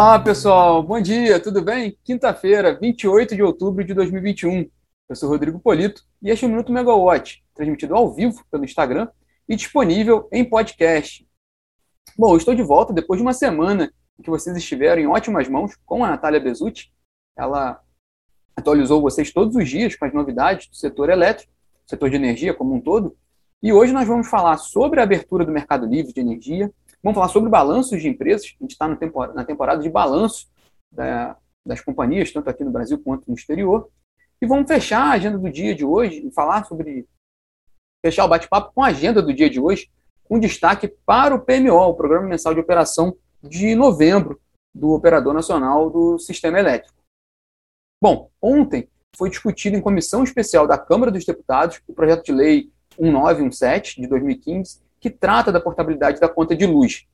Olá, pessoal. Bom dia, tudo bem? Quinta-feira, 28 de outubro de 2021. Eu sou Rodrigo Polito e este é o Minuto Megawatt, transmitido ao vivo pelo Instagram e disponível em podcast. Bom, estou de volta depois de uma semana em que vocês estiveram em ótimas mãos com a Natália Bezutti. Ela atualizou vocês todos os dias com as novidades do setor elétrico, setor de energia como um todo. E hoje nós vamos falar sobre a abertura do mercado livre de energia, Vamos falar sobre balanços de empresas. A gente está na temporada de balanço da, das companhias, tanto aqui no Brasil quanto no exterior. E vamos fechar a agenda do dia de hoje e falar sobre. fechar o bate-papo com a agenda do dia de hoje, com destaque para o PMO, o Programa Mensal de Operação de novembro do Operador Nacional do Sistema Elétrico. Bom, ontem foi discutido em comissão especial da Câmara dos Deputados o projeto de lei 1917 de 2015, que trata da portabilidade da conta de luz.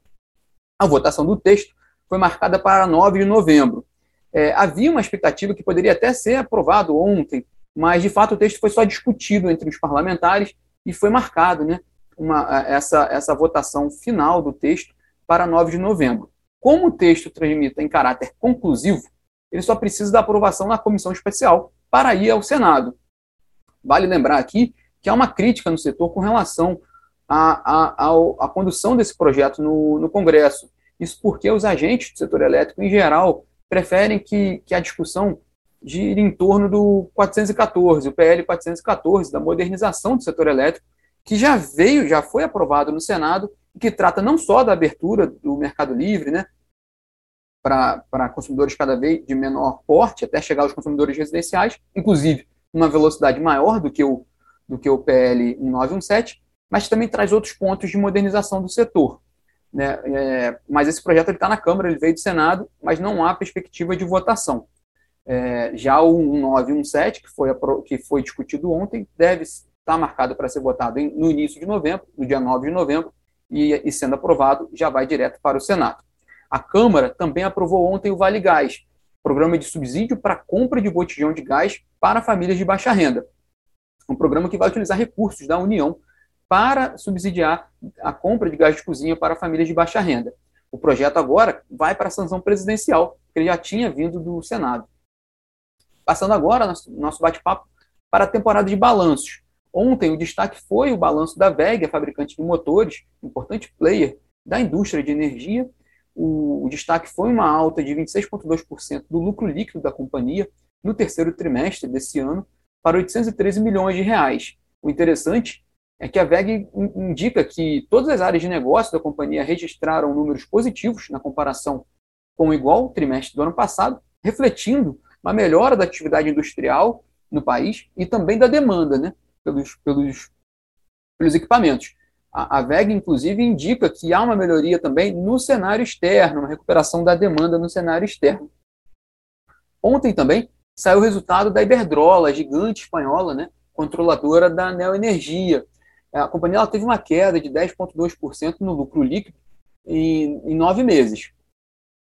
A votação do texto foi marcada para 9 de novembro. É, havia uma expectativa que poderia até ser aprovado ontem, mas de fato o texto foi só discutido entre os parlamentares e foi marcado né, uma, essa, essa votação final do texto para 9 de novembro. Como o texto transmite em caráter conclusivo, ele só precisa da aprovação na comissão especial para ir ao Senado. Vale lembrar aqui que há uma crítica no setor com relação a, a, a, a condução desse projeto no, no Congresso. Isso porque os agentes do setor elétrico, em geral, preferem que, que a discussão gire em torno do 414, o PL 414, da modernização do setor elétrico, que já veio, já foi aprovado no Senado, e que trata não só da abertura do mercado livre, né, para consumidores cada vez de menor porte, até chegar aos consumidores residenciais, inclusive uma velocidade maior do que o, do que o PL 1917, mas também traz outros pontos de modernização do setor. Né? É, mas esse projeto está na Câmara, ele veio do Senado, mas não há perspectiva de votação. É, já o 1917, que foi, que foi discutido ontem, deve estar marcado para ser votado em, no início de novembro, no dia 9 de novembro, e, e sendo aprovado, já vai direto para o Senado. A Câmara também aprovou ontem o Vale Gás, programa de subsídio para compra de botijão de gás para famílias de baixa renda. Um programa que vai utilizar recursos da União para subsidiar a compra de gás de cozinha para famílias de baixa renda. O projeto agora vai para a sanção presidencial, que ele já tinha vindo do Senado. Passando agora nosso, bate-papo para a temporada de balanços. Ontem o destaque foi o balanço da VEG, a fabricante de motores, importante player da indústria de energia. O destaque foi uma alta de 26,2% do lucro líquido da companhia no terceiro trimestre desse ano para 813 milhões de reais. O interessante é que a VEG indica que todas as áreas de negócio da companhia registraram números positivos na comparação com o igual trimestre do ano passado, refletindo uma melhora da atividade industrial no país e também da demanda né, pelos, pelos, pelos equipamentos. A, a VEG, inclusive, indica que há uma melhoria também no cenário externo, uma recuperação da demanda no cenário externo. Ontem também saiu o resultado da Iberdrola, gigante espanhola, né, controladora da Neoenergia, a companhia ela teve uma queda de 10,2% no lucro líquido em, em nove meses,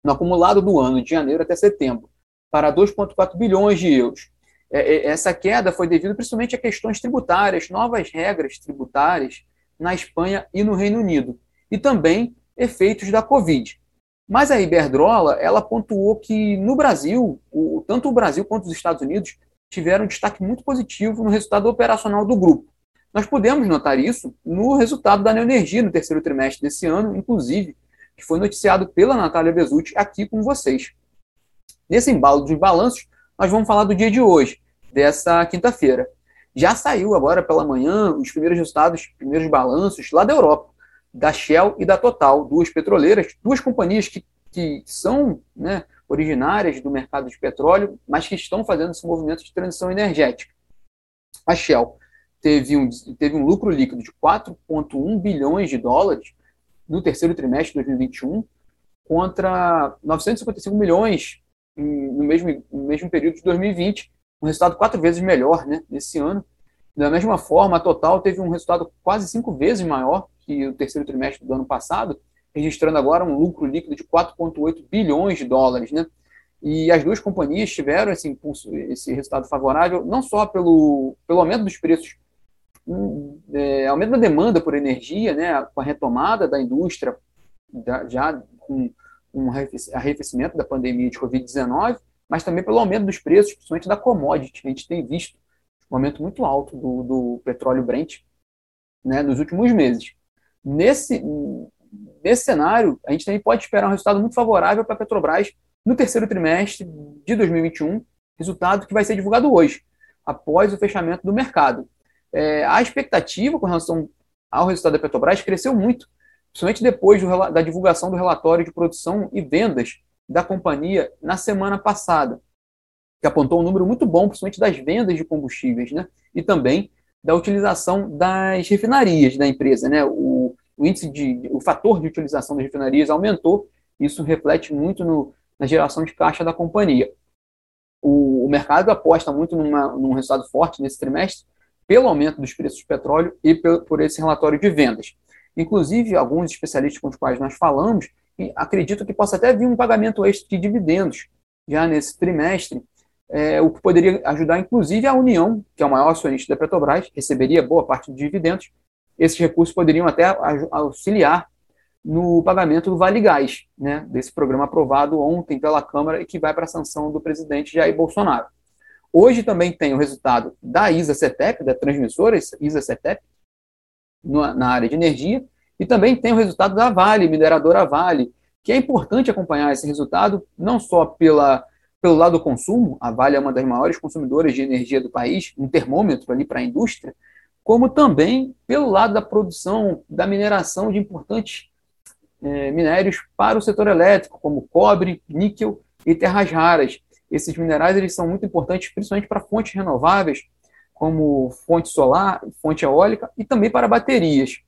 no acumulado do ano, de janeiro até setembro, para 2,4 bilhões de euros. É, é, essa queda foi devido principalmente a questões tributárias, novas regras tributárias na Espanha e no Reino Unido, e também efeitos da Covid. Mas a Iberdrola, ela pontuou que no Brasil, o, tanto o Brasil quanto os Estados Unidos tiveram um destaque muito positivo no resultado operacional do grupo. Nós podemos notar isso no resultado da Neoenergia no terceiro trimestre desse ano, inclusive, que foi noticiado pela Natália Bezutti aqui com vocês. Nesse embalo dos balanços, nós vamos falar do dia de hoje, dessa quinta-feira. Já saiu agora pela manhã os primeiros resultados, os primeiros balanços lá da Europa, da Shell e da Total, duas petroleiras, duas companhias que, que são né, originárias do mercado de petróleo, mas que estão fazendo esse movimento de transição energética. A Shell teve um, teve um lucro líquido de 4,1 bilhões de dólares no terceiro trimestre de 2021, contra 955 milhões no mesmo, no mesmo período de 2020, um resultado quatro vezes melhor né, nesse ano. Da mesma forma, a Total teve um resultado quase cinco vezes maior que o terceiro trimestre do ano passado, registrando agora um lucro líquido de 4,8 bilhões de dólares. Né? E as duas companhias tiveram esse impulso, esse resultado favorável, não só pelo, pelo aumento dos preços é, aumento da demanda por energia, né, com a retomada da indústria, já com um arrefecimento da pandemia de Covid-19, mas também pelo aumento dos preços, principalmente da commodity. A gente tem visto um aumento muito alto do, do petróleo Brent né, nos últimos meses. Nesse, nesse cenário, a gente também pode esperar um resultado muito favorável para a Petrobras no terceiro trimestre de 2021, resultado que vai ser divulgado hoje, após o fechamento do mercado. É, a expectativa com relação ao resultado da Petrobras cresceu muito, principalmente depois do, da divulgação do relatório de produção e vendas da companhia na semana passada, que apontou um número muito bom, principalmente das vendas de combustíveis, né? E também da utilização das refinarias da empresa, né? O, o índice de, o fator de utilização das refinarias aumentou, isso reflete muito no, na geração de caixa da companhia. O, o mercado aposta muito numa, num resultado forte nesse trimestre, pelo aumento dos preços do petróleo e por, esse relatório de vendas. Inclusive, alguns especialistas com os quais nós falamos acreditam que possa até vir um pagamento extra de dividendos já nesse trimestre, é, o que poderia ajudar, inclusive, a União, que é o maior acionista da Petrobras, receberia boa parte dos dividendos. Esses recursos poderiam até auxiliar no pagamento do Vale Gás, né, desse programa aprovado ontem pela Câmara e que vai para a sanção do presidente Jair Bolsonaro. Hoje também tem o resultado da ISA-CETEP, da transmissora ISA-CETEP, na área de energia, e também tem o resultado da Vale, mineradora Vale, que é importante acompanhar esse resultado, não só pela, pelo lado do consumo, a Vale é uma das maiores consumidoras de energia do país, um termômetro ali para a indústria, como também pelo lado da produção, da mineração de importantes é, minérios para o setor elétrico, como cobre, níquel e terras raras. Esses minerais eles são muito importantes, principalmente para fontes renováveis, como fonte solar, fonte eólica e também para baterias.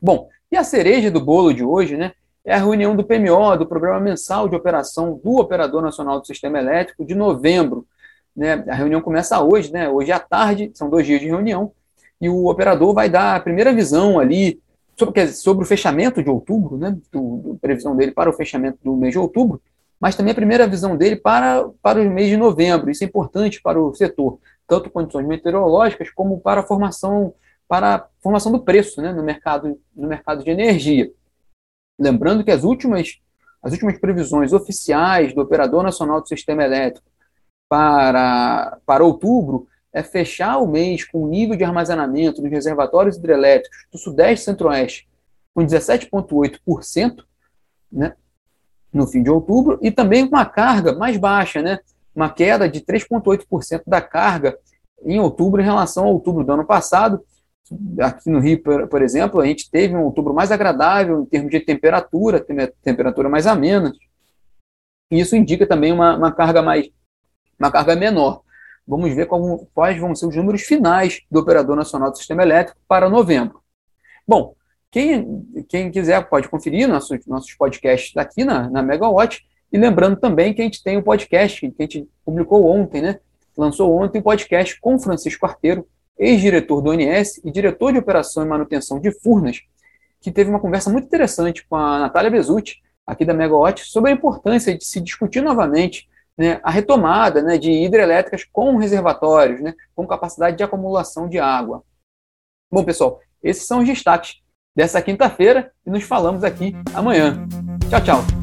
Bom, e a cereja do bolo de hoje, né, é a reunião do PMO, do Programa Mensal de Operação do Operador Nacional do Sistema Elétrico, de novembro. Né? A reunião começa hoje, né? hoje à tarde, são dois dias de reunião, e o operador vai dar a primeira visão ali sobre, sobre o fechamento de outubro, né? Do, do, previsão dele para o fechamento do mês de outubro, mas também a primeira visão dele para, para o mês de novembro. Isso é importante para o setor, tanto condições meteorológicas como para a formação para a formação do preço né, no, mercado, no mercado de energia. Lembrando que as últimas, as últimas previsões oficiais do Operador Nacional do Sistema Elétrico para, para outubro é fechar o mês com o nível de armazenamento dos reservatórios hidrelétricos do Sudeste e Centro-Oeste com 17,8%, né, no fim de outubro, e também uma carga mais baixa, né, uma queda de 3,8% da carga em outubro em relação a outubro do ano passado, aqui no Rio, por, exemplo, a gente teve um outubro mais agradável em termos de temperatura, temperatura mais amena. Isso indica também uma, uma carga mais uma carga menor. Vamos ver como, quais vão ser os números finais do Operador Nacional do Sistema Elétrico para novembro. Bom, quem, quem quiser pode conferir nossos, nossos podcasts aqui na, na Megawatt. E lembrando também que a gente tem um podcast que a gente publicou ontem, né? Lançou ontem um podcast com Francisco Arteiro, ex-diretor do ONS e diretor de operação e manutenção de Furnas, que teve uma conversa muito interessante com a Natália Bezutti, aqui da Megawatt, sobre a importância de se discutir novamente né, a retomada né, de hidrelétricas com reservatórios, né, com capacidade de acumulação de água. Bom, pessoal, esses são os destaques dessa quinta-feira e nos falamos aqui amanhã. Tchau, tchau.